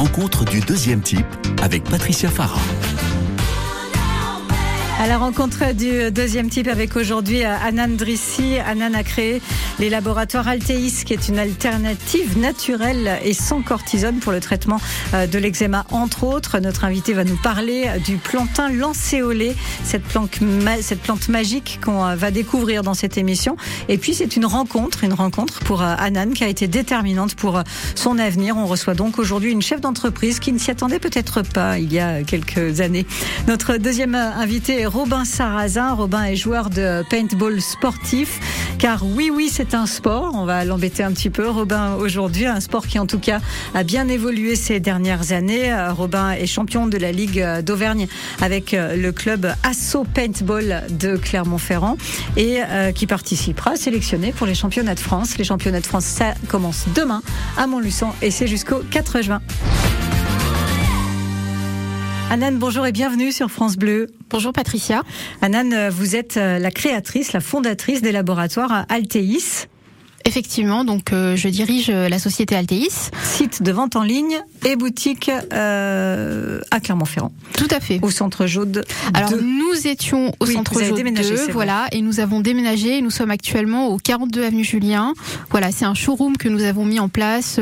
rencontre du deuxième type avec Patricia Farah. À la rencontre du deuxième type avec aujourd'hui euh, Anan Drissi. Anan a créé les laboratoires Alteis, qui est une alternative naturelle et sans cortisone pour le traitement euh, de l'eczéma, entre autres. Notre invité va nous parler du plantain lancéolé, cette plante, cette plante magique qu'on euh, va découvrir dans cette émission. Et puis c'est une rencontre, une rencontre pour Anan qui a été déterminante pour son avenir. On reçoit donc aujourd'hui une chef d'entreprise qui ne s'y attendait peut-être pas il y a quelques années. Notre deuxième invité est Robin Sarrazin. Robin est joueur de paintball sportif. Car oui, oui, c'est un sport. On va l'embêter un petit peu. Robin, aujourd'hui, un sport qui en tout cas a bien évolué ces dernières années. Euh, Robin est champion de la Ligue d'Auvergne avec euh, le club Asso Paintball de Clermont-Ferrand et euh, qui participera, sélectionné pour les championnats de France. Les championnats de France, ça commence demain à Montluçon et c'est jusqu'au 4 juin. Anan, bonjour et bienvenue sur France Bleu. Bonjour Patricia. Anan, vous êtes euh, la créatrice, la fondatrice des laboratoires Alteis. Effectivement, donc euh, je dirige euh, la société Alteis. Site de vente en ligne et boutique euh, à Clermont-Ferrand. Tout à fait. Au centre Jaude. Alors nous étions au centre Jaude déménagé, 2, voilà, et nous avons déménagé. Et nous sommes actuellement au 42 avenue Julien. Voilà, c'est un showroom que nous avons mis en place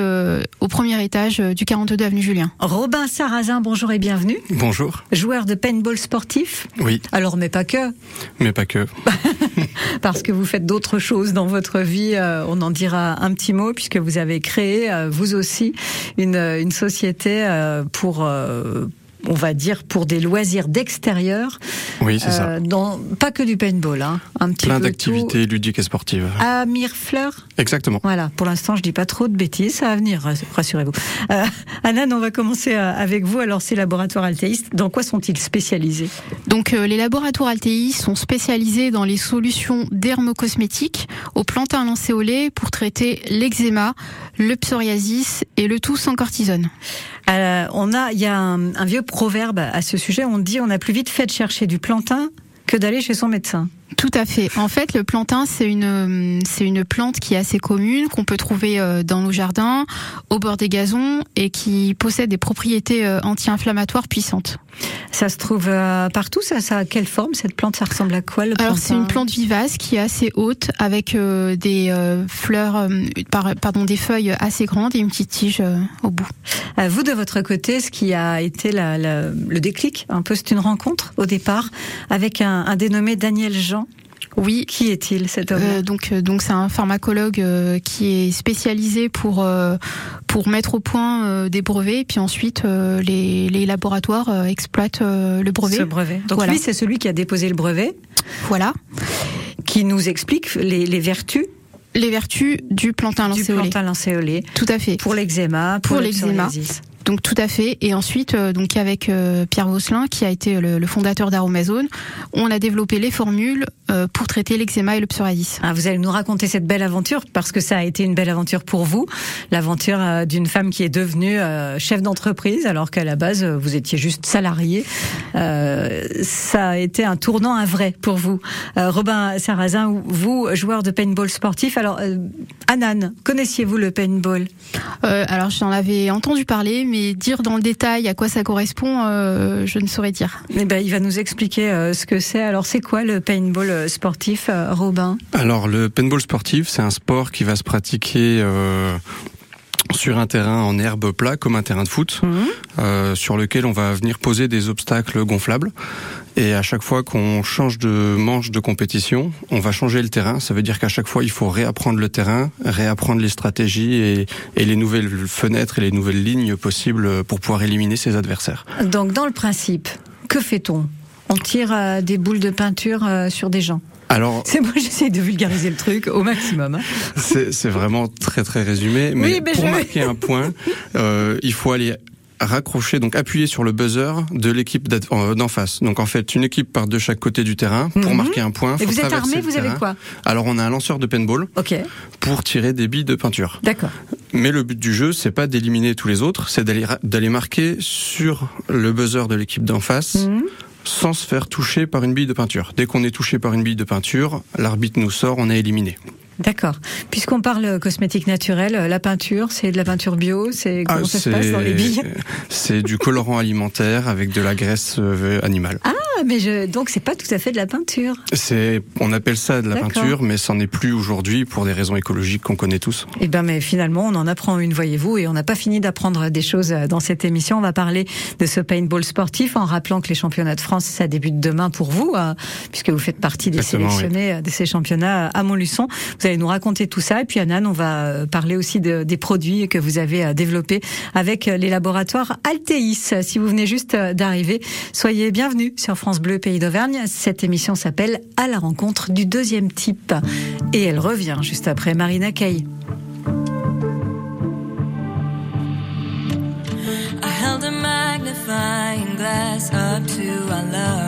au premier étage du 42 avenue Julien. Robin Sarrazin, bonjour et bienvenue. Bonjour. Joueur de paintball sportif. Oui. Alors mais pas que. Mais pas que. Parce que vous faites d'autres choses dans votre vie on en dira un petit mot puisque vous avez créé, euh, vous aussi, une, une société euh, pour euh, on va dire, pour des loisirs d'extérieur. Oui, c'est ça. Dans, pas que du paintball, hein, un petit Plein d'activités ludiques et sportives. À Mirefleur Exactement. Voilà, pour l'instant, je dis pas trop de bêtises, ça va venir, rassurez-vous. Euh, Anan, on va commencer avec vous. Alors, ces laboratoires altéistes, dans quoi sont-ils spécialisés? Donc, les laboratoires altéistes sont spécialisés dans les solutions dermocosmétiques au plantain lancéolé pour traiter l'eczéma, le psoriasis et le tout sans cortisone. Euh, on a, il y a un, vieux proverbe à ce sujet. On dit on a plus vite fait de chercher du plantain que d'aller chez son médecin. Tout à fait. En fait, le plantain, c'est une, c'est une plante qui est assez commune, qu'on peut trouver euh, dans nos jardins, au bord des gazons, et qui possède des propriétés euh, anti-inflammatoires puissantes. Ça se trouve euh, partout. Ça, ça a quelle forme cette plante Ça ressemble à quoi le Alors c'est une plante vivace qui est assez haute, avec des fleurs, pardon, des feuilles assez grandes et une petite tige au bout. Vous de votre côté, ce qui a été la, le déclic, un peu, c'est une rencontre au départ avec un, un dénommé Daniel Jean oui. Qui est-il cet homme euh, Donc, euh, donc c'est un pharmacologue euh, qui est spécialisé pour pour mettre au point des brevets, et puis ensuite les, les laboratoires exploitent le brevet. Ce brevet. Donc lui, c'est celui qui a déposé le brevet. Voilà. Qui nous explique les, les vertus les vertus du plantain lancéolé. Du plantain lancéolé. Tout à fait. Pour l'eczéma, pour, pour l'eczéma. Donc tout à fait. Et ensuite, euh, donc avec euh, Pierre Vosselin, qui a été le, fondateur d'Aromazone, on a développé les formules euh, pour traiter l'eczéma et le psoriasis. Ah, vous allez nous raconter cette belle aventure parce que ça a été une belle aventure pour vous, l'aventure d'une femme qui est devenue chef d'entreprise alors qu'à la base vous étiez juste salarié. ça a été un tournant, un vrai pour vous. Robin Sarrazin, vous joueur de paintball sportif. Alors Anan, connaissiez-vous le paintball? Alors j'en avais entendu parler, mais dire dans le détail à quoi ça correspond, euh, je ne saurais dire. Eh ben, il va nous expliquer euh, ce que c'est. Alors, c'est quoi le paintball euh, sportif, Robin? Alors, le paintball sportif, c'est un sport qui va se pratiquer sur un terrain en herbe plat comme un terrain de foot, mhm. sur lequel on va venir poser des obstacles gonflables. Et à chaque fois qu'on change de manche de compétition, on va changer le terrain. Ça veut dire qu'à chaque fois, il faut réapprendre le terrain, réapprendre les stratégies et, et, les nouvelles fenêtres et les nouvelles lignes possibles pour pouvoir éliminer ses adversaires. Donc, dans le principe, que fait-on? On tire euh, des boules de peinture euh, sur des gens? Alors, c'est moi, j'essaie de vulgariser le truc au maximum. Hein. C'est vraiment très très résumé, mais, pour marquer un point, euh, il faut aller raccrocher, donc appuyer sur le buzzer de l'équipe euh, d'en face. Donc en fait, une équipe part de chaque côté du terrain pour mhm. marquer un point. Et vous êtes armé, vous avez quoi? Alors on a un lanceur de paintball pour tirer des billes de peinture. D'accord. Mais le but du jeu, c'est pas d'éliminer tous les autres, c'est d'aller d'aller marquer sur le buzzer de l'équipe d'en face. Mhm. sans se faire toucher par une bille de peinture. Dès qu'on est touché par une bille de peinture, l'arbitre nous sort, on est éliminé. D'accord. Puisqu'on parle cosmétique naturel, la peinture, c'est de la peinture bio, c'est comment ah, ça se passe dans les billes C'est du colorant alimentaire avec de la graisse euh, animale. Ah, mais je, donc c'est pas tout à fait de la peinture. C'est, on appelle ça de la peinture, mais c'en est plus aujourd'hui pour des raisons écologiques qu'on connaît tous. Eh ben, mais finalement, on en apprend une, voyez-vous, et on n'a pas fini d'apprendre des choses euh, dans cette émission. On va parler de ce paintball sportif en rappelant que les championnats de France, ça débute demain pour vous, euh, puisque vous faites partie des sélectionnés euh, de ces championnats à Montluçon. Vous allez nous raconter tout ça, et puis Anan, on va parler aussi de, des produits que vous avez développés avec les laboratoires Alteis. Si vous venez juste d'arriver, soyez bienvenus sur France Bleu Pays d'Auvergne. Cette émission s'appelle À la rencontre du deuxième type. Et elle revient juste après Marina Kaye. A magnifying glass up to our love.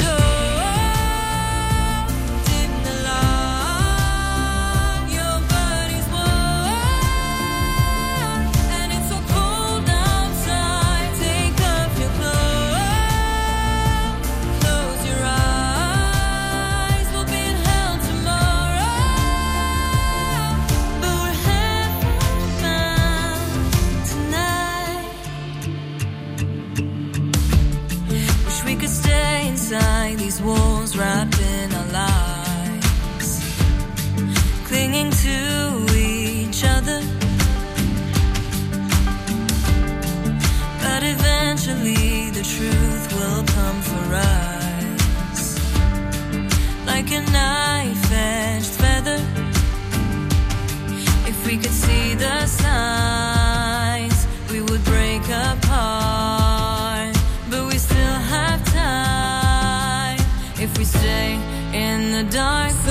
truth will come for us like a knife edged feather. If we could see the signs, we would break apart. But we still have time if we stay in the dark.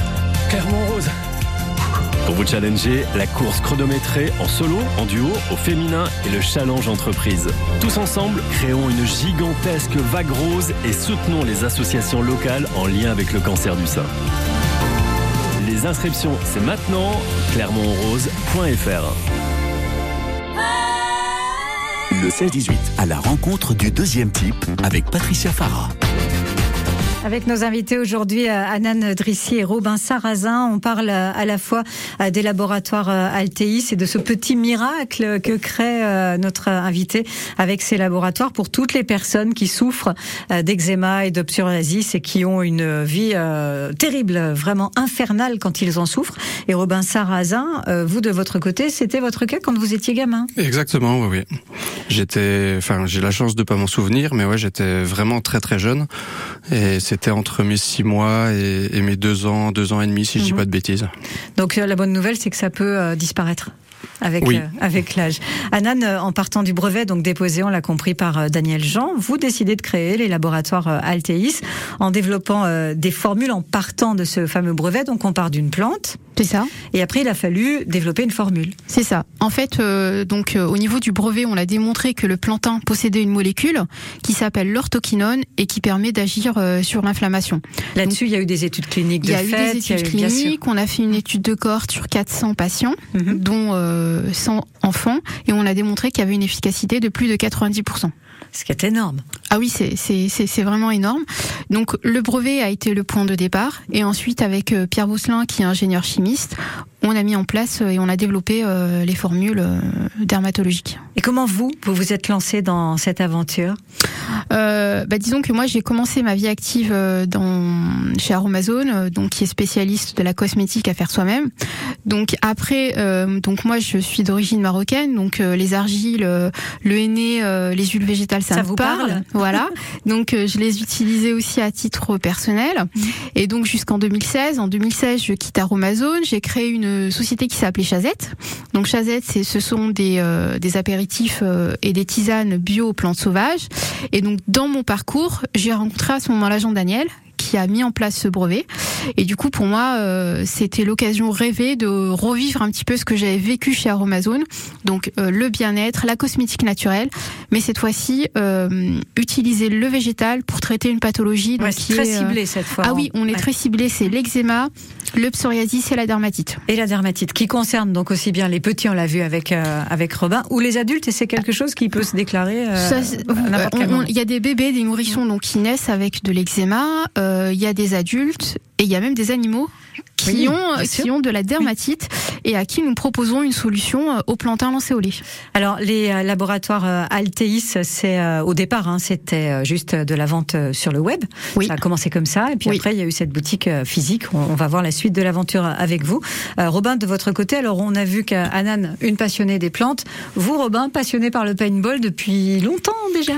Clermont Rose. Pour vous challenger, la course chronométrée en solo, en duo, au féminin et le challenge entreprise. Tous ensemble, créons une gigantesque vague rose et soutenons les associations locales en lien avec le cancer du sein. Les inscriptions, c'est maintenant, clermontrose.fr. Le 16-18, à la rencontre du deuxième type avec Patricia Farah. Avec nos invités aujourd'hui, euh, Anan Drissi et Robin Sarrazin, on parle euh, à la fois euh, des laboratoires Altéis et de ce petit miracle que crée notre invité avec ces laboratoires pour toutes les personnes qui souffrent d'eczéma et de et qui ont une vie terrible, vraiment infernale quand ils en souffrent. Et Robin Sarrazin, vous de votre côté, c'était votre cas quand vous étiez gamin Exactement, oui, oui. J'étais, enfin, j'ai la chance de pas m'en souvenir, mais ouais, j'étais vraiment très très jeune et c'était entre mes six mois et, mes deux ans, deux ans et demi, si je dis mhm. pas de bêtises. Donc euh, la bonne nouvelle, c'est que ça peut euh, disparaître avec euh, avec l'âge. Anan, en partant du brevet donc déposé, on l'a compris par Daniel Jean, vous décidez de créer les laboratoires Alteis en développant des formules en partant de ce fameux brevet. Donc on part d'une plante c'est ça. Et après, il a fallu développer une formule. C'est ça. En fait, euh, donc euh, au niveau du brevet, on a démontré que le plantain possédait une molécule qui s'appelle l'orthoquinone et qui permet d'agir euh, sur l'inflammation. Là-dessus, il y a eu des études cliniques. De il y a eu des études cliniques. On a fait une étude de cohorte sur 400 patients, mhm. dont 100 enfants, et on a démontré qu'il y avait une efficacité de plus de 90 ce qui est énorme. Ah oui, c'est vraiment énorme. Donc le brevet a été le point de départ et ensuite avec euh, Pierre Bousselin qui est ingénieur chimiste, on a mis en place euh, et on a développé euh, les formules dermatologiques. Et comment vous, vous vous êtes lancé dans cette aventure? Euh, bah, disons que moi j'ai commencé ma vie active dans chez Aromazone, donc qui est spécialiste de la cosmétique à faire soi-même. Donc après, donc moi je suis d'origine marocaine, donc les argiles, le henné, les huiles végétales, ça, vous parle? Voilà. donc je les utilisais aussi à titre personnel. Mmh. Et donc jusqu'en 2016, en 2016, je quitte Aromazone, j'ai créé une société qui s'appelait Chazette. Donc Chazette, c'est ce sont des, euh, des apéritifs euh, et des tisanes bio aux plantes sauvages. Et donc dans mon parcours, j'ai rencontré à ce moment-là Jean Daniel, qui a mis en place ce brevet. Et du coup, pour moi, euh, c'était l'occasion rêvée de revivre un petit peu ce que j'avais vécu chez Aromazone. Donc euh, le bien-être, la cosmétique naturelle, mais cette fois-ci, euh, utiliser le végétal pour traiter une pathologie. Donc, qui très ciblé cette fois. Ah oui, on est très ciblé. C'est l'eczéma, le psoriasis et la dermatite. Et la dermatite, qui concerne donc aussi bien les petits, on l'a vu avec avec Robin, ou les adultes, et c'est quelque chose qui peut se déclarer. Il y a des bébés, des nourrissons donc qui naissent avec de l'eczéma. Il y a des adultes et il y a même des animaux qui ont qui ont de la dermatite et à qui nous proposons une solution euh, au plantain lancéolé. Alors les euh, laboratoires Alteis, c'est au départ, hein, c'était juste de la vente sur le web. Oui. Ça a commencé comme ça et puis après il y a eu cette boutique physique. On, va voir la suite de l'aventure avec vous. Robin, de votre côté, alors on a vu qu'Anan, une passionnée des plantes, vous Robin, passionné par le paintball depuis longtemps déjà?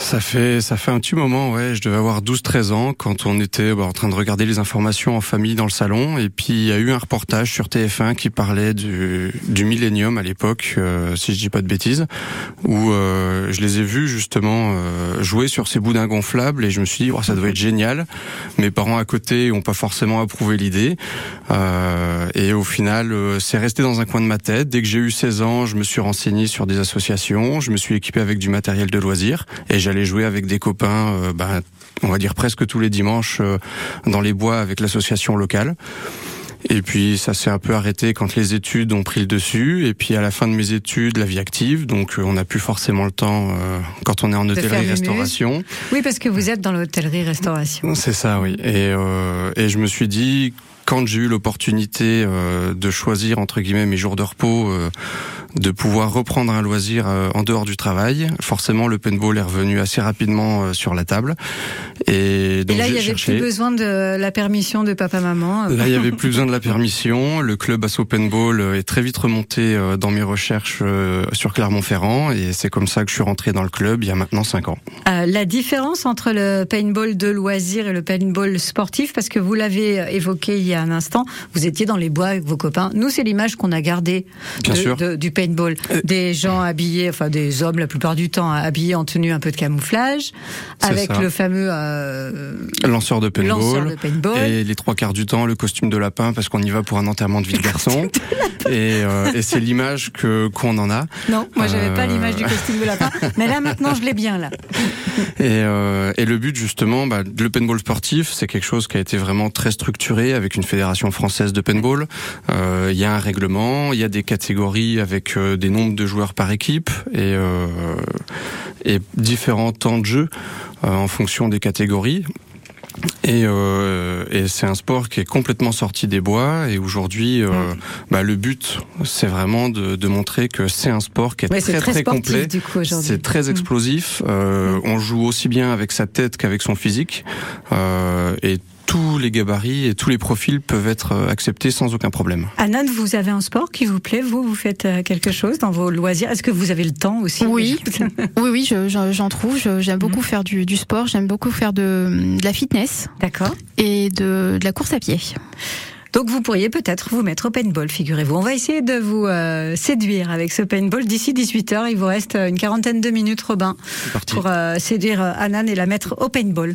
Ça fait ça fait un petit moment, ouais. Je devais avoir 12-13 ans quand on était bah, en train de regarder les informations en famille dans le salon. Et puis il y a eu un reportage sur TF1 qui parlait du, du Millennium à l'époque, euh, si je dis pas de bêtises, où euh, je les ai vus justement euh, jouer sur ces boudins gonflables et je me suis dit, oh, ça doit être génial. Mes parents à côté ont pas forcément approuvé l'idée. et au final, c'est resté dans un coin de ma tête. Dès que j'ai eu 16 ans, je me suis renseigné sur des associations, je me suis équipé avec du matériel de loisirs et j'allais jouer avec des copains, euh, bah, on va dire presque tous les dimanches euh, dans les bois avec l'association locale. Et puis ça s'est un peu arrêté quand les études ont pris le dessus. Et puis à la fin de mes études, la vie active. Donc euh, on n'a plus forcément le temps quand on est en hôtellerie-restauration. Oui, parce que vous êtes dans l'hôtellerie-restauration. C'est ça, oui. Et, et je me suis dit, quand j'ai eu l'opportunité de choisir entre guillemets mes jours de repos de pouvoir reprendre un loisir euh, en dehors du travail. Forcément, le paintball est revenu assez rapidement euh, sur la table. Et, donc, là, il y avait plus besoin de la permission de papa-maman. Là, il y avait plus besoin de la permission. Le club Asso Paintball est très vite remonté euh, dans mes recherches sur Clermont-Ferrand et c'est comme ça que je suis rentré dans le club il y a maintenant cinq ans. la différence entre le paintball de loisir et le paintball sportif, parce que vous l'avez évoqué il y a un instant, vous étiez dans les bois avec vos copains. Nous, c'est l'image qu'on a gardée du paintball. Euh, des gens habillés, enfin des hommes la plupart du temps habillés en tenue un peu de camouflage, avec le fameux euh, lanceur, de paintball, et les trois quarts du temps le costume de lapin parce qu'on y va pour un enterrement de vie de garçon. et, euh, et c'est l'image que qu'on en a. Non, moi j'avais pas l'image du costume de lapin, mais là maintenant je l'ai bien là. Et, et le but justement, bah, le paintball sportif, c'est quelque chose qui a été vraiment très structuré avec une fédération française de paintball. Il y a un règlement, il y a des catégories avec euh, des nombres de joueurs par équipe et, euh, et différents temps de jeu euh, en fonction des catégories. Et, euh, et c'est un sport qui est complètement sorti des bois. Et aujourd'hui, euh, mm. bah, le but, c'est vraiment de, de, montrer que c'est un sport qui est très très, très complet. C'est très mm. explosif. Euh, mm. On joue aussi bien avec sa tête qu'avec son physique. Et tous les gabarits et tous les profils peuvent être euh, acceptés sans aucun problème. Anan, vous avez un sport qui vous plaît? Vous, vous faites euh, quelque chose dans vos loisirs? Est-ce que vous avez le temps aussi? Oui, oui, oui, j'en trouve. J'aime beaucoup mhm. faire du, sport. J'aime beaucoup faire de, la fitness. D'accord. Et de, la course à pied. Donc vous pourriez peut-être vous mettre au paintball, figurez-vous. On va essayer de vous euh, séduire avec ce paintball. D'ici 18h, il vous reste une quarantaine de minutes, Robin, pour séduire Anan et la mettre au paintball.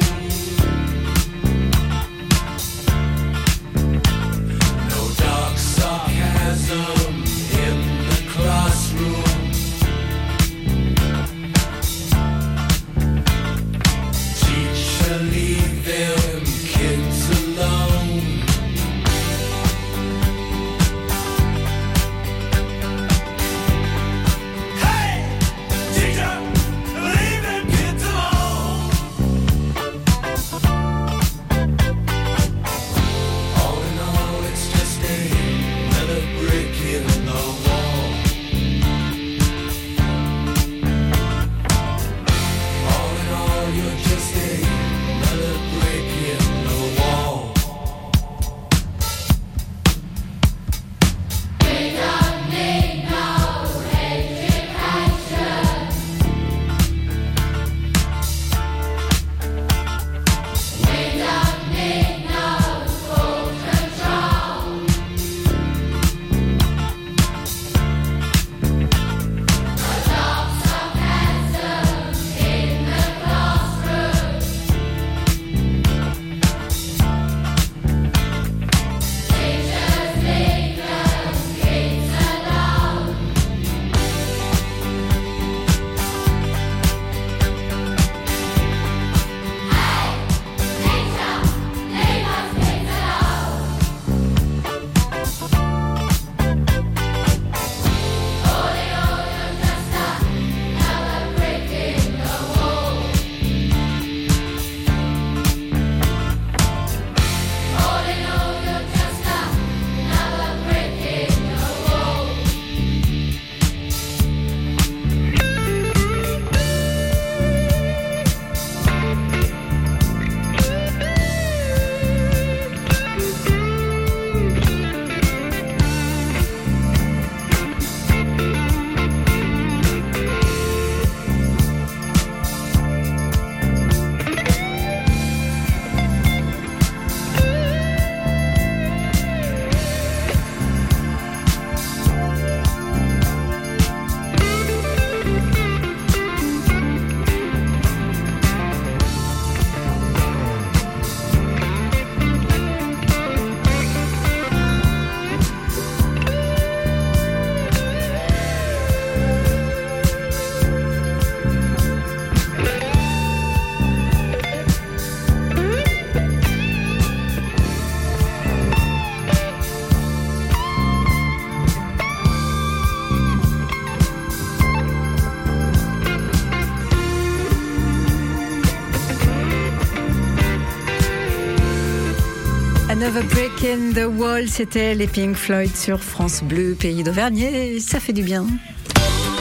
Another Break in the Wall, c'était les Pink Floyd sur France Bleu, pays d'Auvergne, ça fait du bien.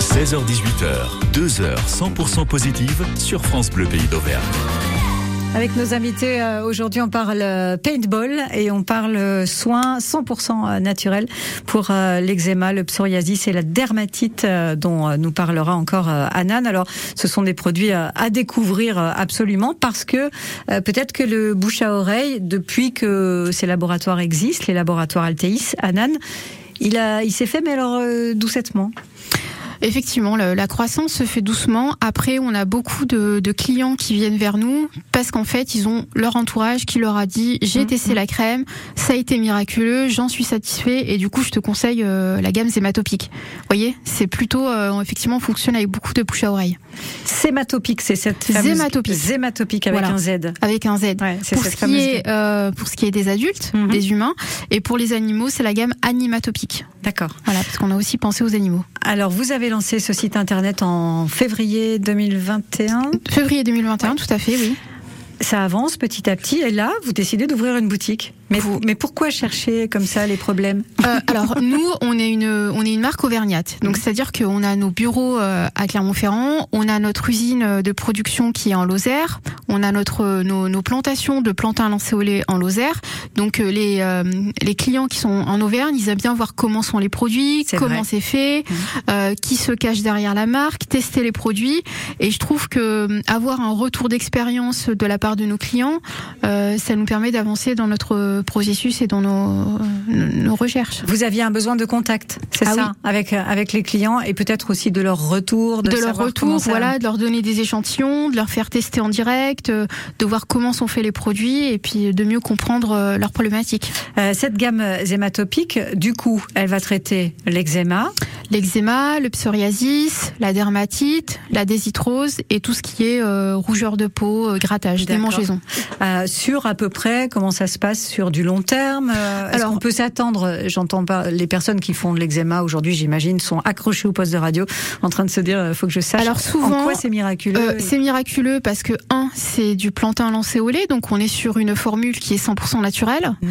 16h-18h, 2h 100% positive sur France Bleu, pays d'Auvergne. Avec nos invités euh, aujourd'hui, on parle euh, paintball et on parle euh, soins 100% naturels pour l'eczéma, le psoriasis et la dermatite dont nous parlera encore Anan. Alors, ce sont des produits à découvrir absolument parce que peut-être que le bouche à oreille, depuis que ces laboratoires existent, les laboratoires Alteis, Anan, il a, il s'est fait, mais alors doucettement? Effectivement, la croissance se fait doucement. Après, on a beaucoup de, clients qui viennent vers nous parce qu'en fait, ils ont leur entourage qui leur a dit j'ai mmh, testé la crème, ça a été miraculeux, j'en suis satisfait et du coup, je te conseille euh, la gamme Zématopique. Vous voyez, c'est plutôt euh, effectivement fonctionne avec beaucoup de bouche à oreille. Zématopique, c'est cette fameuse Zématopique. Zématopique avec un Z. Avec un Z. pour, ce qui est, euh, pour ce qui est des adultes, mmh. des humains, et pour les animaux, c'est la gamme animatopique. D'accord. Voilà, parce qu'on a aussi pensé aux animaux. Alors, vous avez lancé ce site internet en février 2021 Février 2021, tout à fait, oui. Ça avance petit à petit, et là, vous décidez d'ouvrir une boutique. Mais, vous, mais pourquoi chercher comme ça les problèmes euh, Alors nous, on est une on est une marque auvergnate, donc c'est-à-dire qu'on a nos bureaux euh, à Clermont-Ferrand, on a notre usine de production qui est en Lozère, on a notre nos, nos plantations de plantains lait en Lozère. Donc euh, les les clients qui sont en Auvergne, ils aiment bien voir comment sont les produits, comment c'est fait, mmh. qui se cache derrière la marque, tester les produits. Et je trouve que avoir un retour d'expérience de la part de nos clients, ça nous permet d'avancer dans notre processus et dans nos, nos, recherches. Vous aviez un besoin de contact, c'est ah ça, avec avec les clients et peut-être aussi de leur retour, de, leur retour, voilà, de leur donner des échantillons, de leur faire tester en direct, euh, de voir comment sont faits les produits et puis de mieux comprendre euh, leurs problématiques. Euh, cette gamme zématopique, du coup, elle va traiter l'eczéma, l'eczéma, le psoriasis, la dermatite, la désitrose et tout ce qui est rougeur de peau, grattage, démangeaison. sur à peu près comment ça se passe sur du long terme euh, Alors, on peut s'attendre, j'entends pas, les personnes qui font de l'eczéma aujourd'hui, j'imagine, sont accrochées au poste de radio en train de se dire, euh, faut que je sache Alors souvent, en quoi c'est miraculeux. Euh, c'est miraculeux parce que, un, c'est du plantain lancé au lait, donc on est sur une formule qui est 100% naturelle. Mmh.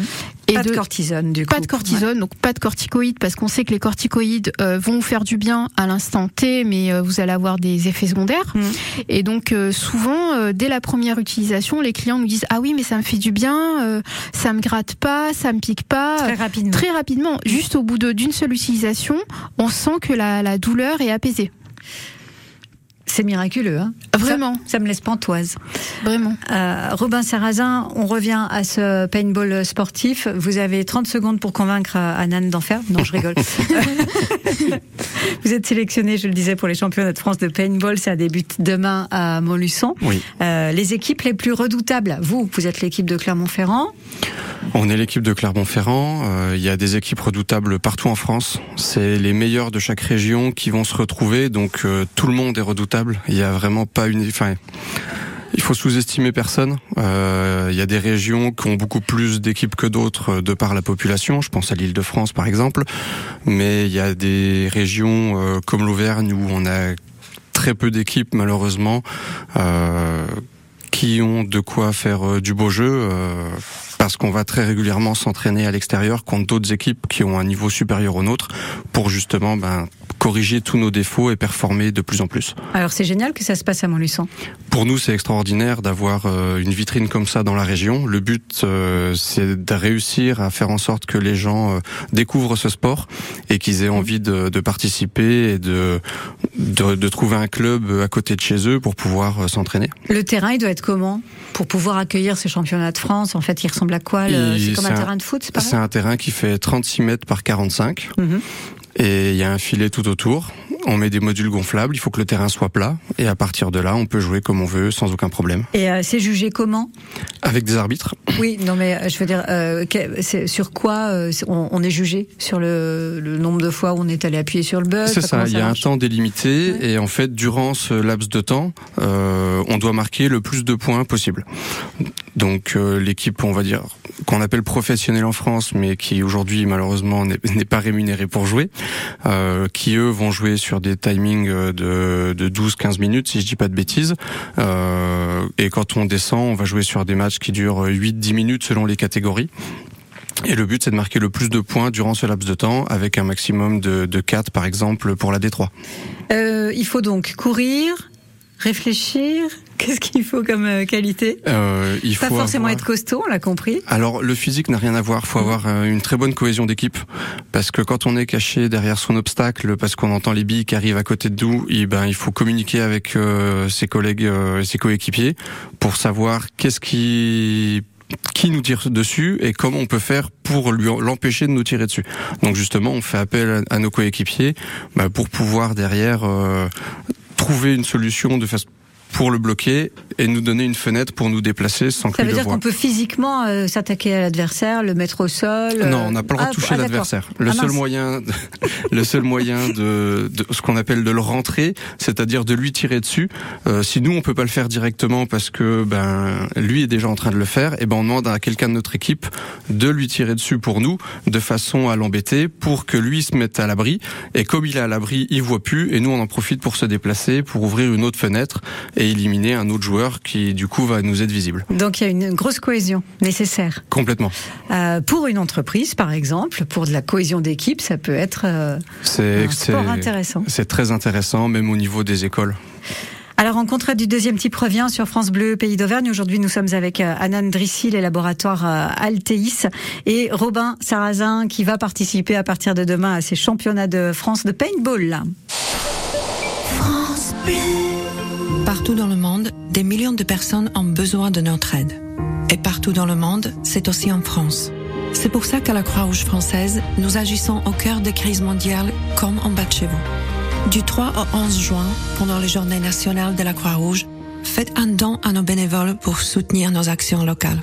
Et pas de, cortisone, du coup. Pas de cortisone, donc pas de corticoïdes, parce qu'on sait que les corticoïdes vont vous faire du bien à l'instant T, mais vous allez avoir des effets secondaires. Mmh. Et donc souvent, dès la première utilisation, les clients nous disent ah oui, mais ça me fait du bien, ça me gratte pas, ça me pique pas. Très rapidement. Très rapidement. Juste au bout d'une seule utilisation, on sent que la, la douleur est apaisée. C'est miraculeux, hein Vraiment. Ça, me laisse pantoise. Vraiment. Euh, Robin Sarrazin, on revient à ce paintball sportif. Vous avez 30 secondes pour convaincre Anan d'en faire. Non, je rigole. vous êtes sélectionné, je le disais, pour les championnats de France de paintball. Ça débute demain à Montluçon. Oui. Euh, les équipes les plus redoutables. Vous, vous êtes l'équipe de Clermont-Ferrand. On est l'équipe de Clermont-Ferrand. Euh, il y a des équipes redoutables partout en France. C'est les meilleurs de chaque région qui vont se retrouver. Donc euh, tout le monde est redoutable. Il y a vraiment pas une. Enfin, il faut sous-estimer personne. Euh, il y a des régions qui ont beaucoup plus d'équipes que d'autres de par la population. Je pense à l'île de France par exemple. Mais il y a des régions comme l'Auvergne où on a très peu d'équipes malheureusement qui ont de quoi faire du beau jeu parce qu'on va très régulièrement s'entraîner à l'extérieur contre d'autres équipes qui ont un niveau supérieur au nôtre pour justement ben, corriger tous nos défauts et performer de plus en plus. Alors c'est génial que ça se passe à Montluçon. Pour nous, c'est extraordinaire d'avoir euh, une vitrine comme ça dans la région. Le but, euh, c'est de réussir à faire en sorte que les gens euh, découvrent ce sport et qu'ils aient envie de, de participer et de, de, de, trouver un club à côté de chez eux pour pouvoir s'entraîner. Le terrain, il doit être comment? Pour pouvoir accueillir ces championnats de France En fait, il ressemble à quoi C'est comme un, terrain de foot, c'est un terrain qui fait 36 mètres par 45. Et il y a un filet tout autour. On met des modules gonflables. Il faut que le terrain soit plat. Et à partir de là, on peut jouer comme on veut, sans aucun problème. Et euh, c'est jugé comment? Avec des arbitres. Oui, non mais euh, je veux dire, euh, sur quoi on, est jugé? Sur le, nombre de fois où on est allé appuyer sur le buzz C'est ça. Il y a un temps délimité. Et en fait, durant ce laps de temps, on doit marquer le plus de points possible. Donc l'équipe, on va dire, qu'on appelle professionnelle en France, mais qui aujourd'hui malheureusement n'est pas rémunérée pour jouer, qui eux vont jouer sur des timings euh, de, de 12-15 minutes, si je dis pas de bêtises. Euh, et quand on descend, on va jouer sur des matchs qui durent 8-10 minutes selon les catégories. Et le but, c'est de marquer le plus de points durant ce laps de temps, avec un maximum de, de 4, par exemple, pour la D3. Euh, il faut donc courir, réfléchir, Qu'est-ce qu'il faut comme euh, qualité? Euh, Il Pas forcément être costaud, on l'a compris. Alors le physique n'a rien à voir. Il faut avoir euh, une très bonne cohésion d'équipe, parce que quand on est caché derrière son obstacle, parce qu'on entend les billes qui arrivent à côté de nous, et ben il faut communiquer avec ses collègues et ses coéquipiers pour savoir qu'est-ce qui qui nous tire dessus et comment on peut faire pour lui l'empêcher de nous tirer dessus. Donc justement, on fait appel à, nos coéquipiers bah, pour pouvoir derrière euh, trouver une solution de façon pour le bloquer et nous donner une fenêtre pour nous déplacer sans que Ça veut dire qu'on peut physiquement euh, s'attaquer à l'adversaire, le mettre au sol. Non, on n'a pas le droit de ah, toucher ah, l'adversaire. Le, ah, seul moyen, le seul moyen de, de ce qu'on appelle de le rentrer, c'est-à-dire de lui tirer dessus. Euh, si nous on peut pas le faire directement parce que ben lui est déjà en train de le faire, et eh ben on demande à quelqu'un de notre équipe de lui tirer dessus pour nous, de façon à l'embêter, pour que lui se mette à l'abri. Et comme il est à l'abri, il voit plus, et nous on en profite pour se déplacer, pour ouvrir une autre fenêtre et éliminer un autre joueur qui du coup va nous être visible. Donc il y a une grosse cohésion nécessaire. Complètement. Euh, pour une entreprise, par exemple, pour de la cohésion d'équipe, ça peut être euh, c'est, intéressant. C'est très intéressant, même au niveau des écoles. Alors, en contrat du deuxième type revient sur France Bleu, Pays d'Auvergne. Aujourd'hui, nous sommes avec euh, Anan Drissi, les laboratoires euh, Alteis, et Robin Sarrazin, qui va participer à partir de demain à ces championnats de France de paintball. France Bleu. Partout dans le monde, des millions de personnes ont besoin de notre aide. Et partout dans le monde, c'est aussi en France. C'est pour ça qu'à la Croix-Rouge française, nous agissons au cœur des crises mondiales comme en bas de chez vous. Du 3 au 11 juin, pendant les journées nationales de la Croix-Rouge, faites un don à nos bénévoles pour soutenir nos actions locales.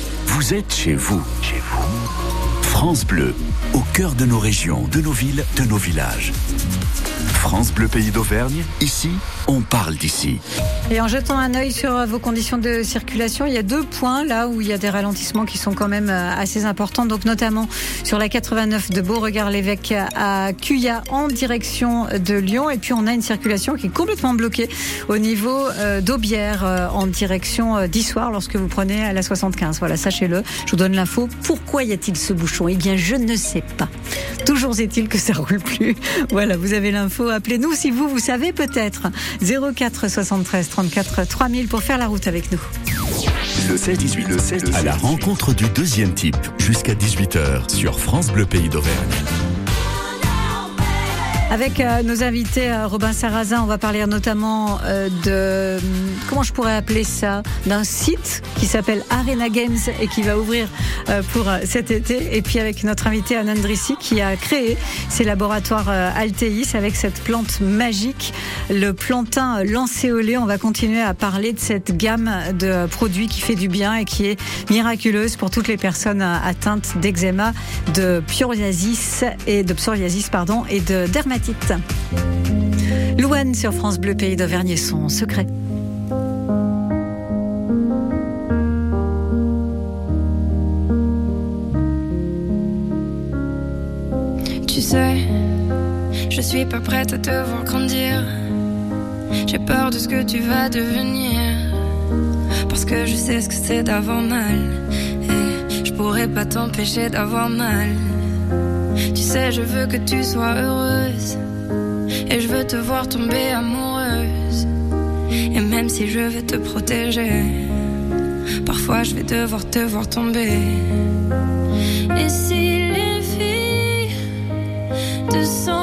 Vous êtes chez vous. France Bleu, au cœur de nos régions, de nos villes, de nos villages. France Bleu Pays d'Auvergne, ici, on parle d'ici. Et en jetant un œil sur vos conditions de circulation, il y a deux points là où il y a des ralentissements qui sont quand même euh, assez importants. Donc notamment sur la 89 de Beauregard-l'Évêque à Cuya en direction de Lyon. Et puis on a une circulation qui est complètement bloquée au niveau euh, d'Aubière euh, en direction d'Issoire lorsque vous prenez la 75. Voilà, sachez-le. Je vous donne l'info. Pourquoi y a-t-il ce bouchon? Eh bien, je ne sais pas. Toujours est-il que ça roule plus. Voilà, vous avez l'info Appelez-nous si vous, vous savez peut-être. 04 73 34 3000 pour faire la route avec nous. Le 16-18, le 16 à la rencontre du deuxième type, jusqu'à 18h sur France Bleu Pays d'Auvergne. Avec euh, nos invités, euh, Robin Sarrazin, on va parler notamment euh, de, comment je pourrais appeler ça, d'un site qui s'appelle Arena Games et qui va ouvrir pour cet été. Et puis avec notre invité Drissi qui a créé ces laboratoires Alteis avec cette plante magique, le plantain lancéolé. On va continuer à parler de cette gamme de produits qui fait du bien et qui est miraculeuse pour toutes les personnes atteintes d'eczéma, de psoriasis et de psoriasis pardon et de dermatite Louane sur France Bleu, pays d'Auvergne, son secret. Tu sais, je suis pas prête à te voir grandir. J'ai peur de ce que tu vas devenir. Parce que je sais ce que c'est d'avoir mal. Et je pourrais pas t'empêcher d'avoir mal. Je veux que tu sois heureuse. Et je veux te voir tomber amoureuse. Et même si je veux te protéger, parfois je vais devoir te voir tomber. Et si les filles te semblent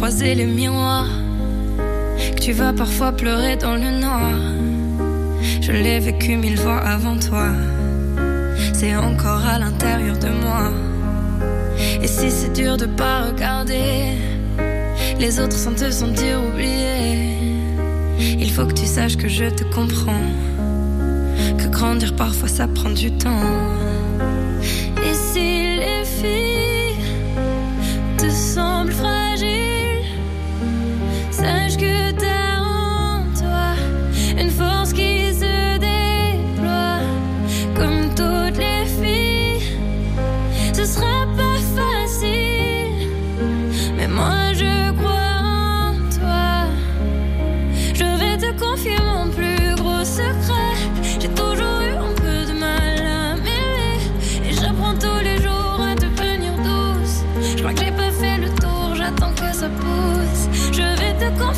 croiser les miroirs, que tu vas parfois pleurer dans le noir. Je l'ai vécu mille fois avant toi. C'est encore à l'intérieur de moi. Et si c'est dur de pas regarder les autres sans te sentir oublié, il faut que tu saches que je te comprends. Que grandir parfois ça prend du temps.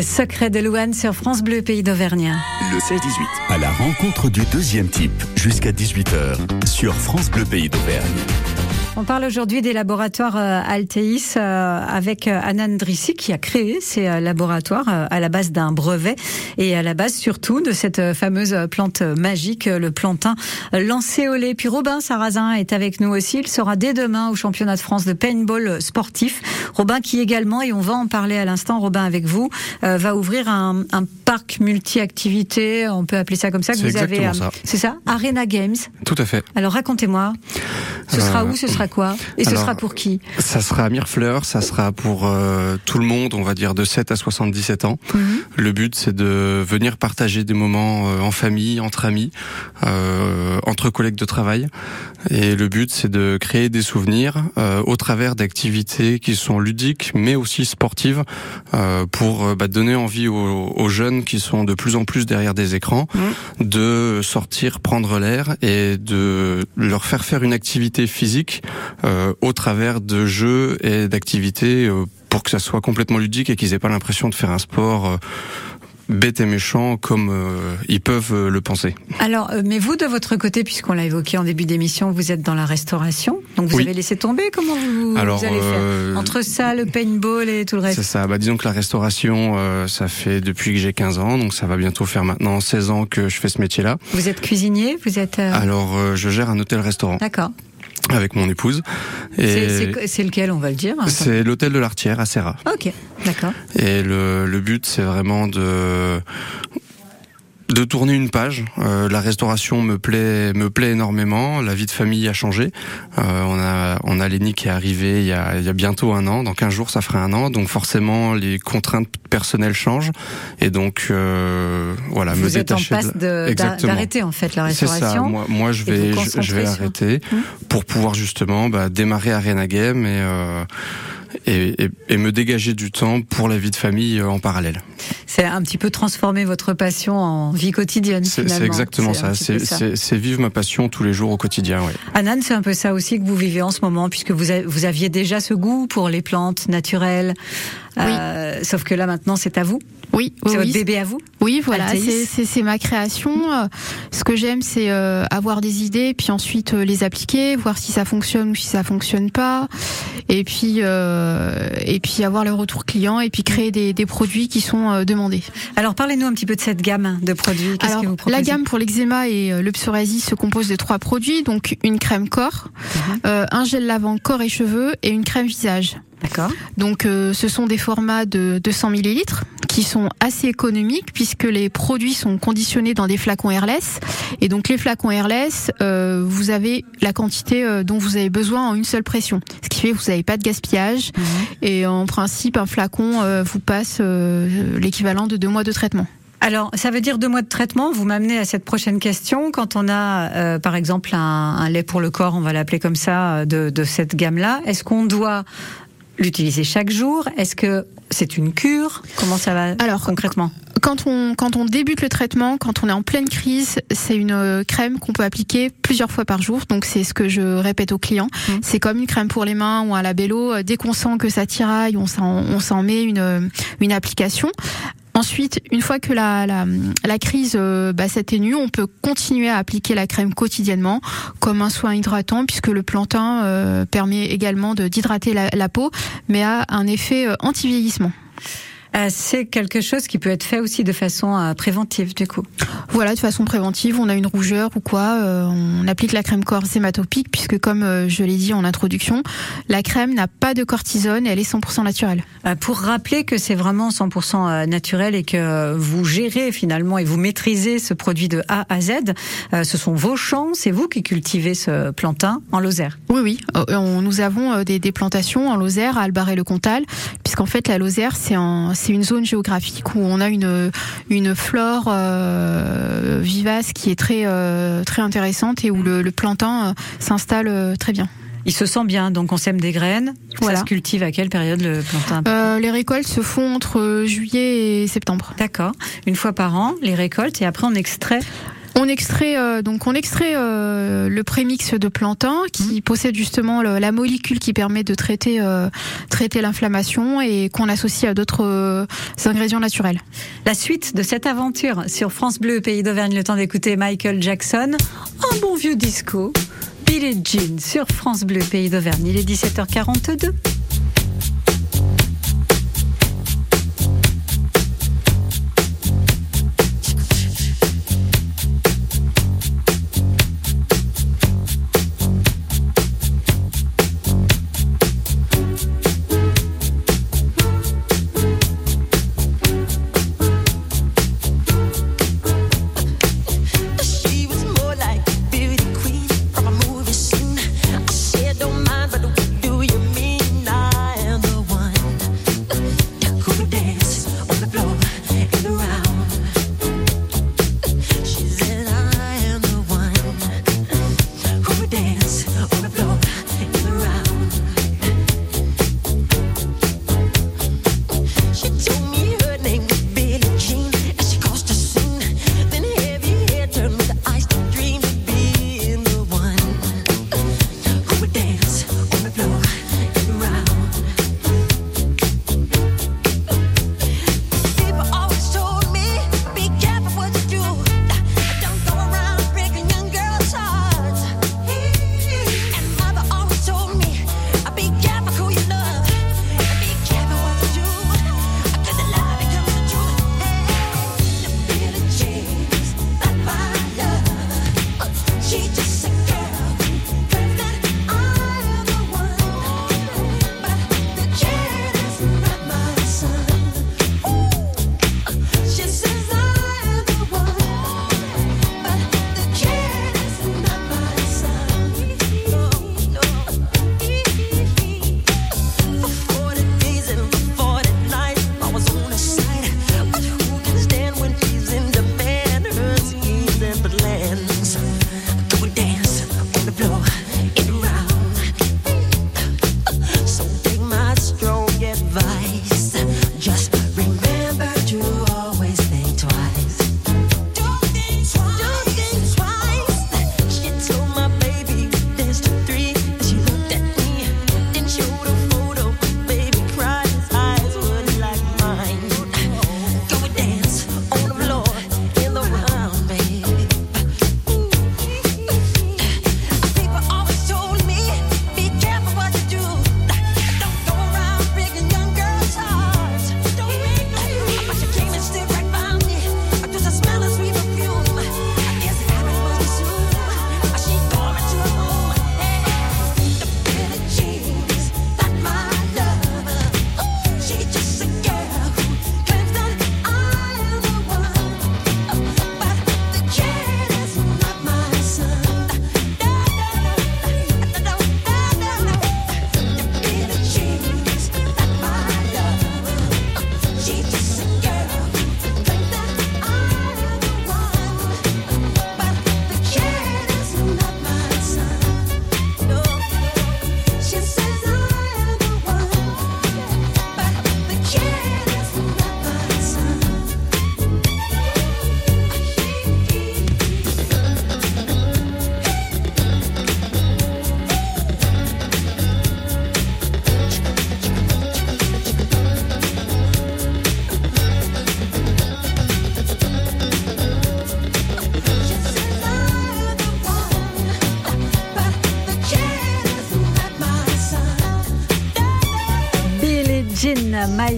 Le secret de Louane sur France Bleu, pays d'Auvergne. Le 16-18, à la rencontre du deuxième type, jusqu'à 18h, sur France Bleu Pays d'Auvergne. On parle aujourd'hui des laboratoires euh, Alteis euh, avec euh, Anan Drissi qui a créé ces laboratoires à la base d'un brevet et à la base surtout de cette fameuse plante magique, le plantain lancéolé. Puis Robin Sarrazin est avec nous aussi. Il sera dès demain au championnat de France de paintball sportif. Robin qui également, et on va en parler à l'instant, Robin avec vous, va ouvrir un, un parc multi-activités, on peut appeler ça comme ça, que vous avez. C'est ça? Arena Games. Tout à fait. Alors racontez-moi, ce sera où, ce sera quoi Et ce sera pour qui Ça sera à Mirefleur, ça sera pour euh, tout le monde, on va dire de 7 à 77 ans. Mhm. Le but c'est de venir partager des moments euh, en famille, entre amis, euh, entre collègues de travail. Et le but c'est de créer des souvenirs euh, au travers d'activités qui sont ludiques mais aussi sportives euh, pour bah, donner envie aux, aux jeunes qui sont de plus en plus derrière des écrans de sortir, prendre l'air et de leur faire faire une activité physique au travers de jeux et d'activités euh, pour que ça soit complètement ludique et qu'ils aient pas l'impression de faire un sport euh, bête et méchant comme euh, ils peuvent euh, le penser. Alors, euh, mais vous, de votre côté, puisqu'on l'a évoqué en début d'émission, vous êtes dans la restauration. Donc, vous Oui. avez laissé tomber Comment vous, Alors, vous allez euh, faire Entre ça, le paintball et tout le C'est reste ça. Bah, disons que la restauration, euh, ça fait depuis que j'ai 15 ans, donc ça va bientôt faire maintenant 16 ans que je fais ce métier-là. Vous êtes cuisinier Vous êtes... euh, Alors, euh, je gère un hôtel-restaurant D'accord. Avec mon épouse. C'est- Et C'est c'est lequel, on va le dire c'est l'hôtel de l'Artière à Serra. Ok, d'accord. Et le, le but, c'est vraiment de de tourner une page. Euh, la restauration me plaît me plaît énormément. La vie de famille a changé. Euh, on a on a Lenny qui est arrivé il y a il y a bientôt un an. Dans 15 jours, ça fera un an. Donc forcément, les contraintes personnelles changent. Et donc euh, voilà, me Vous êtes en détacher passe de- d'arrêter en fait la C'est ça. restauration. Moi, moi, je vais, je, vais arrêter Hmm. pour pouvoir justement bah, démarrer Arena Game et, euh, et, et, et me dégager du temps pour la vie de famille euh, en parallèle. C'est un petit peu transformer votre passion en vie quotidienne C'est exactement ça. C'est vivre ma passion tous les jours au quotidien. Ouais. Anan, c'est un peu ça aussi que vous vivez en ce moment, puisque vous, a- vous aviez déjà ce goût pour les plantes naturelles. Euh, sauf que là, maintenant, c'est à vous. Oui, C'est oui, votre oui. bébé à vous Oui, voilà, c'est- ma création. Euh, Ce que j'aime, c'est euh, avoir des idées, puis ensuite euh, les appliquer, voir si ça fonctionne ou si ça fonctionne pas, et puis euh, et puis avoir le retour client, et puis créer des, des produits qui sont euh, demandés. Alors, parlez-nous un petit peu de cette gamme de produits. Alors, que vous la gamme pour l'eczéma et le psoriasis se compose de trois produits, donc une crème corps, euh, un gel lavant corps et cheveux et une crème visage. D'accord. Donc euh, ce sont des formats de 200 millilitres qui sont assez économiques puisque les produits sont conditionnés dans des flacons airless et donc les flacons airless euh, vous avez la quantité euh, dont vous avez besoin en une seule pression ce qui fait que vous n'avez pas de gaspillage et en principe un flacon euh, vous passe euh, l'équivalent de deux mois de traitement. Alors, ça veut dire deux mois de traitement. Vous m'amenez à cette prochaine question. Quand on a, euh, par exemple, un, un lait pour le corps, on va l'appeler comme ça, euh, de, de cette gamme-là, est-ce qu'on doit l'utiliser chaque jour Est-ce que c'est une cure? Comment ça va Alors, concrètement? Quand on, quand on débute le traitement, quand on est en pleine crise, c'est une euh, crème qu'on peut appliquer plusieurs fois par jour. Donc c'est ce que je répète aux clients. Mmh. C'est comme une crème pour les mains ou un labello. Dès qu'on sent que ça tiraille, on s'en, on s'en met une, une application. Ensuite, une fois que la, la, la crise euh, bah, s'atténue, on peut continuer à appliquer la crème quotidiennement comme un soin hydratant puisque le plantain euh, permet également d'hydrater la, la, peau mais a un effet anti-vieillissement. Euh, c'est quelque chose qui peut être fait aussi de façon euh, préventive, du coup. Voilà, de façon préventive, on a une rougeur ou quoi, euh, on applique la crème corps hématopique, puisque comme je l'ai dit en introduction, la crème n'a pas de cortisone et elle est 100% naturelle. pour rappeler que c'est vraiment 100% naturel et que vous gérez finalement et vous maîtrisez ce produit de A à Z, ce sont vos champs, c'est vous qui cultivez ce plantain en Lozère. Oui, oui, nous avons des, des plantations en Lozère, à Albaré-le-Comtal, puisqu'en fait la Lozère c'est un c'est une zone géographique où on a une une flore euh, vivace qui est très euh, très intéressante et où le, plantain euh, s'installe très bien. Il se sent bien, donc on sème des graines. Ça se cultive à quelle période le plantain? Les récoltes se font entre juillet et septembre. D'accord. Une fois par an, les récoltes et après on extrait on extrait euh, donc on extrait euh, le prémix de plantain qui mmh. possède justement la molécule qui permet de traiter euh, traiter l'inflammation et qu'on associe à d'autres ingrédients naturels. La suite de cette aventure sur France Bleu Pays d'Auvergne, le temps d'écouter Michael Jackson, un bon vieux disco, Billie Jean sur France Bleu Pays d'Auvergne. Il est 17h42.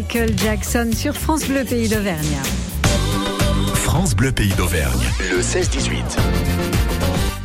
Michael Jackson sur France Bleu Pays d'Auvergne. France Bleu Pays d'Auvergne, le 16-18.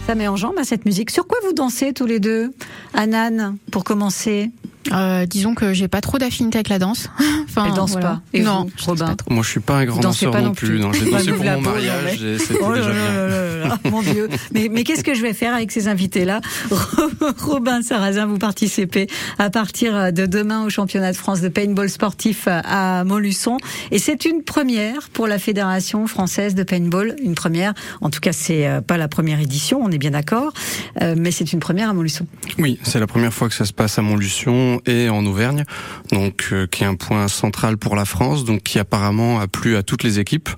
Ça met en jambe à cette musique. Sur quoi vous dansez tous les deux Anan, pour commencer? Euh, disons que j'ai pas trop d'affinité avec la danse. enfin, Elle danse pas. Et non, vous, Robin. Moi, je suis pas un grand danseur non plus. Non, j'ai dansé pour mon mariage. C'était oh déjà bien. mon Dieu. Mais, mais qu'est-ce que je vais faire avec ces invités-là Robin Sarrazin, vous participez à partir de demain au championnat de France de paintball sportif à Montluçon. Et c'est une première pour la Fédération française de paintball. Une première. En tout cas, c'est euh, pas la première édition, on est bien d'accord. Euh, mais c'est une première à Montluçon. Oui, c'est la première fois que ça se passe à Montluçon et en Auvergne, donc euh, qui est un point central pour la France, donc qui apparemment a plu à toutes les équipes.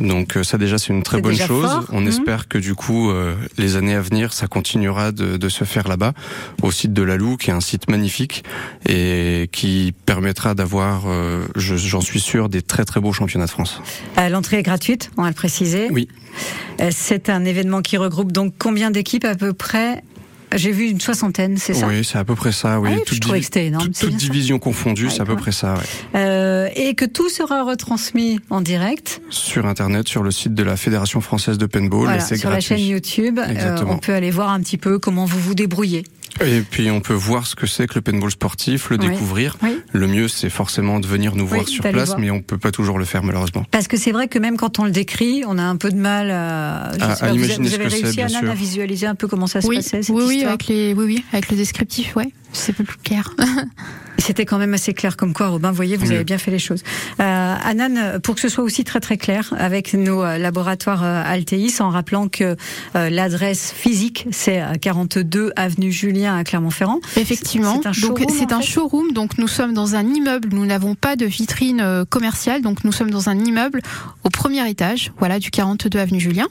Donc euh, ça déjà c'est une très bonne chose. On mmh. espère que du coup euh, les années à venir ça continuera de, de se faire là-bas au site de la Loue qui est un site magnifique et qui permettra d'avoir, j'en suis sûr, des très très beaux championnats de France. L'entrée est gratuite, on va le préciser. Oui. C'est un événement qui regroupe donc combien d'équipes à peu près? J'ai vu une soixantaine, c'est ça Oui, c'est à peu près ça. Oui, ah toute, je trouvais que c'était énorme. Toute, division confondue, c'est à peu près ça. Ouais. Euh, et que tout sera retransmis en direct sur Internet, sur le site de la Fédération française de paintball. Voilà, sur la chaîne YouTube, euh, on peut aller voir un petit peu comment vous vous débrouillez. Et puis on peut voir ce que c'est que le paintball sportif, le découvrir. Le mieux, c'est forcément de venir nous voir sur place, mais on peut pas toujours le faire malheureusement. Parce que c'est vrai que même quand on le décrit, on a un peu de mal à, à, imaginer vous, avez, ce que c'est. Vous avez réussi à visualiser un peu comment ça se passait cette oui. Oui, avec les, oui, oui, avec le descriptif, ouais, c'est un peu plus clair. C'était quand même assez clair comme quoi, Robin, vous voyez, vous avez bien fait les choses. Euh, Anan, pour que ce soit aussi très très clair avec nos euh, laboratoires euh, Altéis, en rappelant que euh, l'adresse physique, c'est 42 avenue Julien à Clermont-Ferrand. Effectivement. C'est un showroom. C'est un showroom, donc nous sommes dans un immeuble, nous n'avons pas de vitrine commerciale, donc nous sommes dans un immeuble au premier étage, voilà, du 42 avenue Julien.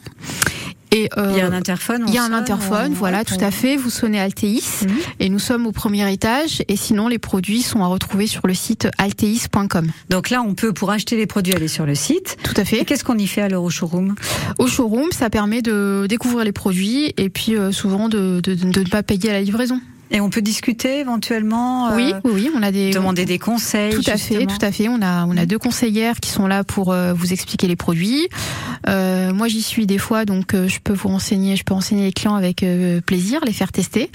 Et euh, il y a un interphone. Il y a un interphone, voilà, tout à fait. Vous sonnez Altéis mhm. et nous sommes au premier étage. Et sinon, les produits sont à retrouver sur le site altéis.com. Donc là, on peut pour acheter les produits aller sur le site. Tout à fait. Qu'est-ce qu'on y fait alors au showroom? Au showroom, ça permet de découvrir les produits et puis euh, souvent de, de, de ne pas payer à la livraison. Et on peut discuter éventuellement. Euh, oui, oui, on a des demander des conseils. Tout à fait, tout à fait. On a on a deux conseillères qui sont là pour euh, vous expliquer les produits. Euh, moi, j'y suis des fois, donc euh, je peux vous renseigner, je peux enseigner les clients avec plaisir, les faire tester.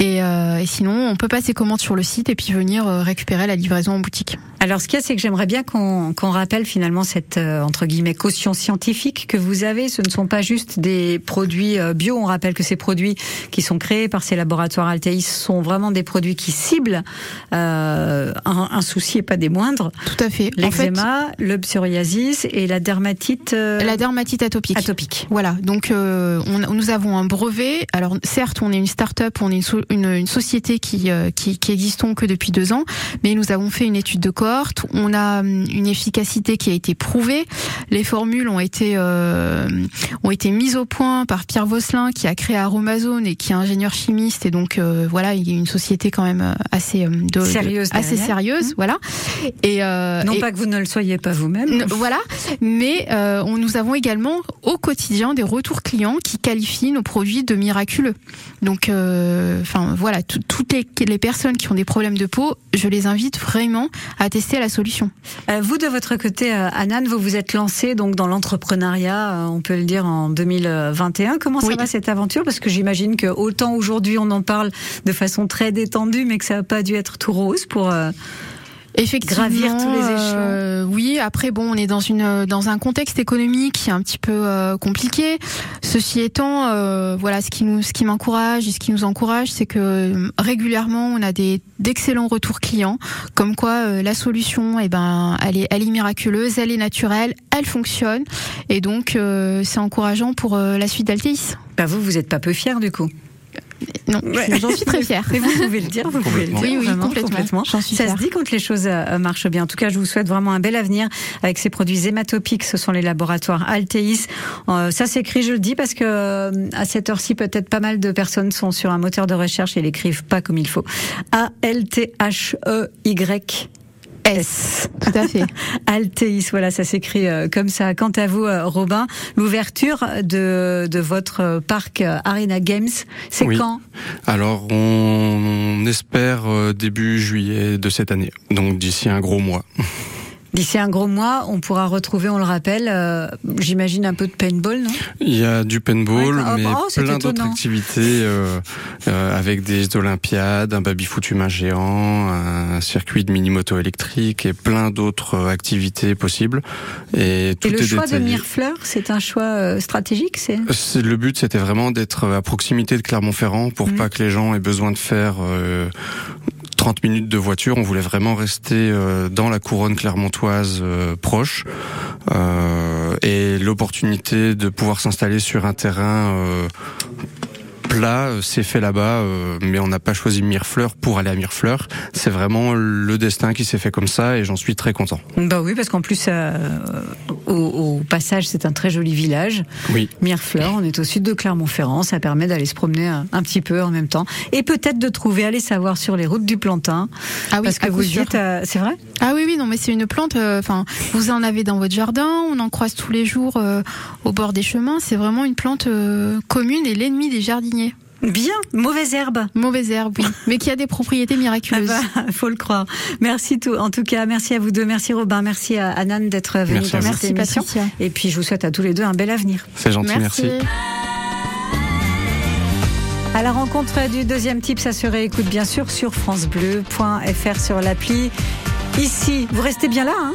Et, euh, et, sinon, on peut passer commande sur le site et puis venir euh, récupérer la livraison en boutique. Alors, ce qu'il y a, c'est que j'aimerais bien qu'on rappelle finalement cette euh, entre guillemets caution scientifique que vous avez. Ce ne sont pas juste des produits euh, bio. On rappelle que ces produits qui sont créés par ces laboratoires Altéis sont vraiment des produits qui ciblent un, un, souci et pas des moindres. Tout à fait. L'eczéma, en fait, le psoriasis et la dermatite. La dermatite atopique. Atopique. Voilà. Donc, on, nous avons un brevet. Alors, certes, on est une start-up, on est une une, une société qui, euh, qui, qui existons que depuis deux ans, mais nous avons fait une étude de cohorte. On a hum, une efficacité qui a été prouvée. Les formules ont été euh, ont été mises au point par Pierre Vosselin, qui a créé Aromazone et qui est ingénieur chimiste. Et donc euh, voilà, il y a une société quand même assez de, sérieuse, assez sérieuse, mmh. voilà. Et non pas que vous ne le soyez pas vous-même. Voilà, mais on, nous avons également au quotidien des retours clients qui qualifient nos produits de miraculeux. Donc, enfin voilà, toutes les, personnes qui ont des problèmes de peau, je les invite vraiment à tester la solution. Euh, vous de votre côté, euh, Anan, vous vous êtes lancé donc dans l'entrepreneuriat, euh, on peut le dire en 2021. Comment ça va cette aventure? Parce que j'imagine que autant aujourd'hui on en parle de façon très détendue, mais que ça n'a pas dû être tout rose pour Effectivement, gravir tous les échelons. Euh, oui, après bon, on est dans une dans un contexte économique qui est un petit peu euh, compliqué. Ceci étant, euh, voilà, ce qui nous ce qui m'encourage et ce qui nous encourage, c'est que euh, régulièrement on a des d'excellents retours clients, comme quoi la solution, eh ben, elle est elle est miraculeuse, elle est naturelle, elle fonctionne, et donc c'est encourageant pour la suite d'Altéis. Bah vous, vous êtes pas peu fier du coup. Non, j'en suis très fière. Mais vous pouvez le dire, vous pouvez le dire. Oui, oui, complètement. ça se dit quand les choses euh, marchent bien. En tout cas, je vous souhaite vraiment un bel avenir avec ces produits hématopiques. Ce sont les laboratoires Alteis. Euh, ça s'écrit, je le dis, parce que euh, à cette heure-ci, peut-être pas mal de personnes sont sur un moteur de recherche et l'écrivent pas comme il faut. A-L-T-H-E-Y S. Tout à fait. Altéis, voilà, ça s'écrit euh, comme ça. Quant à vous, euh, Robin, l'ouverture de, de votre parc Arena Games, c'est quand? Alors, on espère début juillet de cette année, donc d'ici un gros mois. D'ici un gros mois, on pourra retrouver, on le rappelle, euh, j'imagine un peu de paintball, non? Il y a du paintball, mais oh, plein d'autres activités euh, euh, avec des Olympiades, un baby-foot humain géant, un circuit de mini-moto électrique et plein d'autres activités possibles. Et, tout et le choix de Mirefleur, c'est un choix stratégique c'est? Le but, c'était vraiment d'être à proximité de Clermont-Ferrand pour mmh. pas que les gens aient besoin de faire 30 minutes de voiture. On voulait vraiment rester euh, dans la couronne clermontoise euh, proche. Euh, et l'opportunité de pouvoir s'installer sur un terrain plat euh, s'est fait là-bas, euh, mais on n'a pas choisi Mirefleur pour aller à Mirefleur. C'est vraiment le destin qui s'est fait comme ça et j'en suis très content. Bah oui, parce qu'en plus, euh, au, passage, c'est un très joli village. Oui. Mirefleur, on est au sud de Clermont-Ferrand, ça permet d'aller se promener un, petit peu en même temps et peut-être de trouver, aller savoir sur les routes du plantain. Ah oui, parce que vous dites, c'est vrai? Ah oui, oui, non, mais c'est une plante. Enfin, vous en avez dans votre jardin, on en croise tous les jours au bord des chemins. C'est vraiment une plante commune et l'ennemi des jardiniers. Bien, mauvaise herbe. Mauvaise herbe, oui. Mais qui a des propriétés miraculeuses. Il ah bah, faut le croire. Merci tout. En tout cas, merci à vous deux. Merci Robin. Merci à Anan d'être venu dans cette émission. Et puis, je vous souhaite à tous les deux un bel avenir. C'est gentil, merci. merci. À la rencontre du deuxième type, ça se réécoute bien sûr sur FranceBleu.fr sur l'appli. Ici, vous restez bien là, hein?